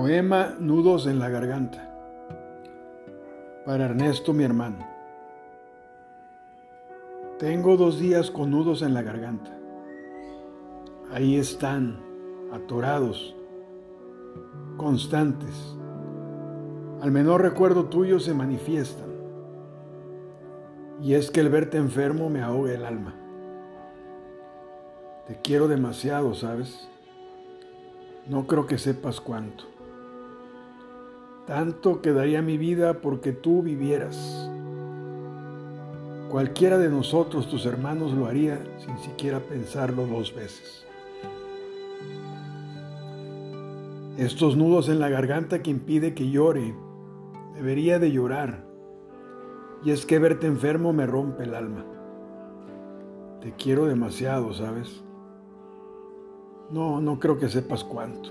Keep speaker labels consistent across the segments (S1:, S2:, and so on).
S1: Poema Nudos en la Garganta. Para Ernesto, mi hermano. Tengo dos días con nudos en la garganta. Ahí están, atorados, constantes. Al menor recuerdo tuyo se manifiestan. Y es que el verte enfermo me ahoga el alma. Te quiero demasiado, ¿sabes? No creo que sepas cuánto. Tanto que daría mi vida porque tú vivieras. Cualquiera de nosotros, tus hermanos, lo haría sin siquiera pensarlo dos veces. Estos nudos en la garganta que impide que llore, debería de llorar. Y es que verte enfermo me rompe el alma. Te quiero demasiado, ¿sabes? No, no creo que sepas cuánto.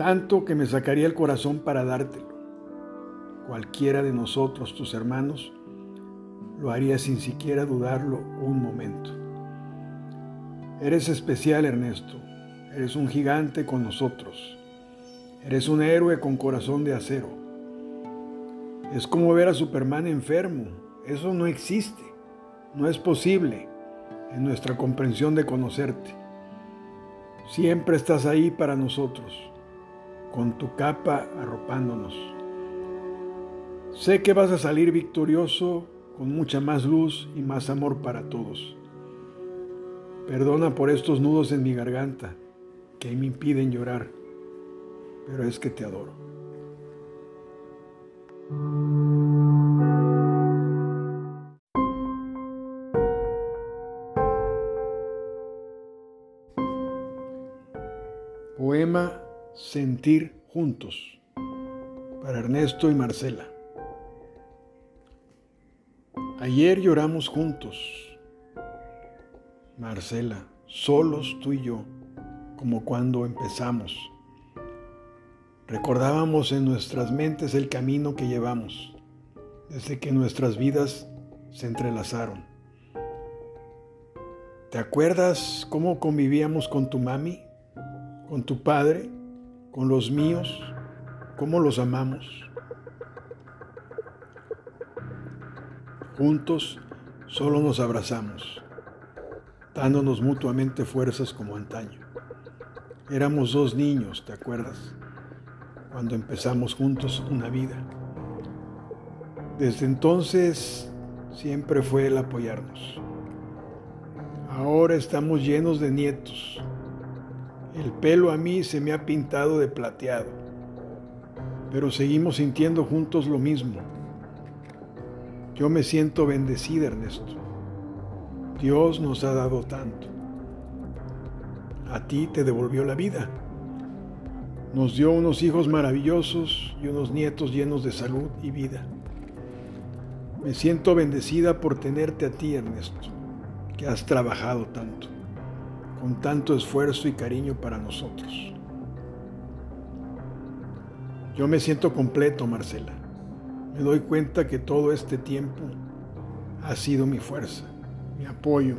S1: Tanto que me sacaría el corazón para dártelo. Cualquiera de nosotros, tus hermanos, lo haría sin siquiera dudarlo un momento. Eres especial, Ernesto. Eres un gigante con nosotros. Eres un héroe con corazón de acero. Es como ver a Superman enfermo. Eso no existe. No es posible en nuestra comprensión de conocerte. Siempre estás ahí para nosotros, con tu capa arropándonos. Sé que vas a salir victorioso con mucha más luz y más amor para todos. Perdona por estos nudos en mi garganta que me impiden llorar, pero es que te adoro. Poema Sentir Juntos para Ernesto y Marcela. Ayer lloramos juntos. Marcela, solos tú y yo, como cuando empezamos. Recordábamos en nuestras mentes el camino que llevamos desde que nuestras vidas se entrelazaron. ¿Te acuerdas cómo convivíamos con tu mami? con tu Padre, con los míos, cómo los amamos. Juntos solo nos abrazamos, dándonos mutuamente fuerzas como antaño. Éramos dos niños, ¿te acuerdas? Cuando empezamos juntos una vida. Desde entonces siempre fue el apoyarnos. Ahora estamos llenos de nietos, el pelo a mí se me ha pintado de plateado, pero seguimos sintiendo juntos lo mismo. Yo me siento bendecida, Ernesto. Dios nos ha dado tanto. A ti te devolvió la vida. Nos dio unos hijos maravillosos y unos nietos llenos de salud y vida. Me siento bendecida por tenerte a ti, Ernesto, que has trabajado tanto con tanto esfuerzo y cariño para nosotros. Yo me siento completo, Marcela. Me doy cuenta que todo este tiempo ha sido mi fuerza, mi apoyo.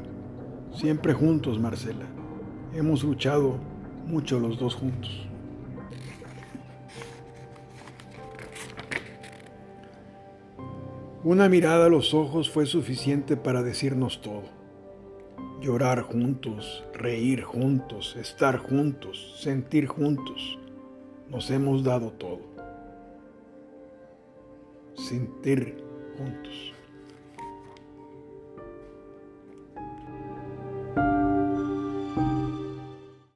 S1: Siempre juntos, Marcela. Hemos luchado mucho los dos juntos. Una mirada a los ojos fue suficiente para decirnos todo llorar juntos, reír juntos, estar juntos, sentir juntos. Nos hemos dado todo. Sentir juntos.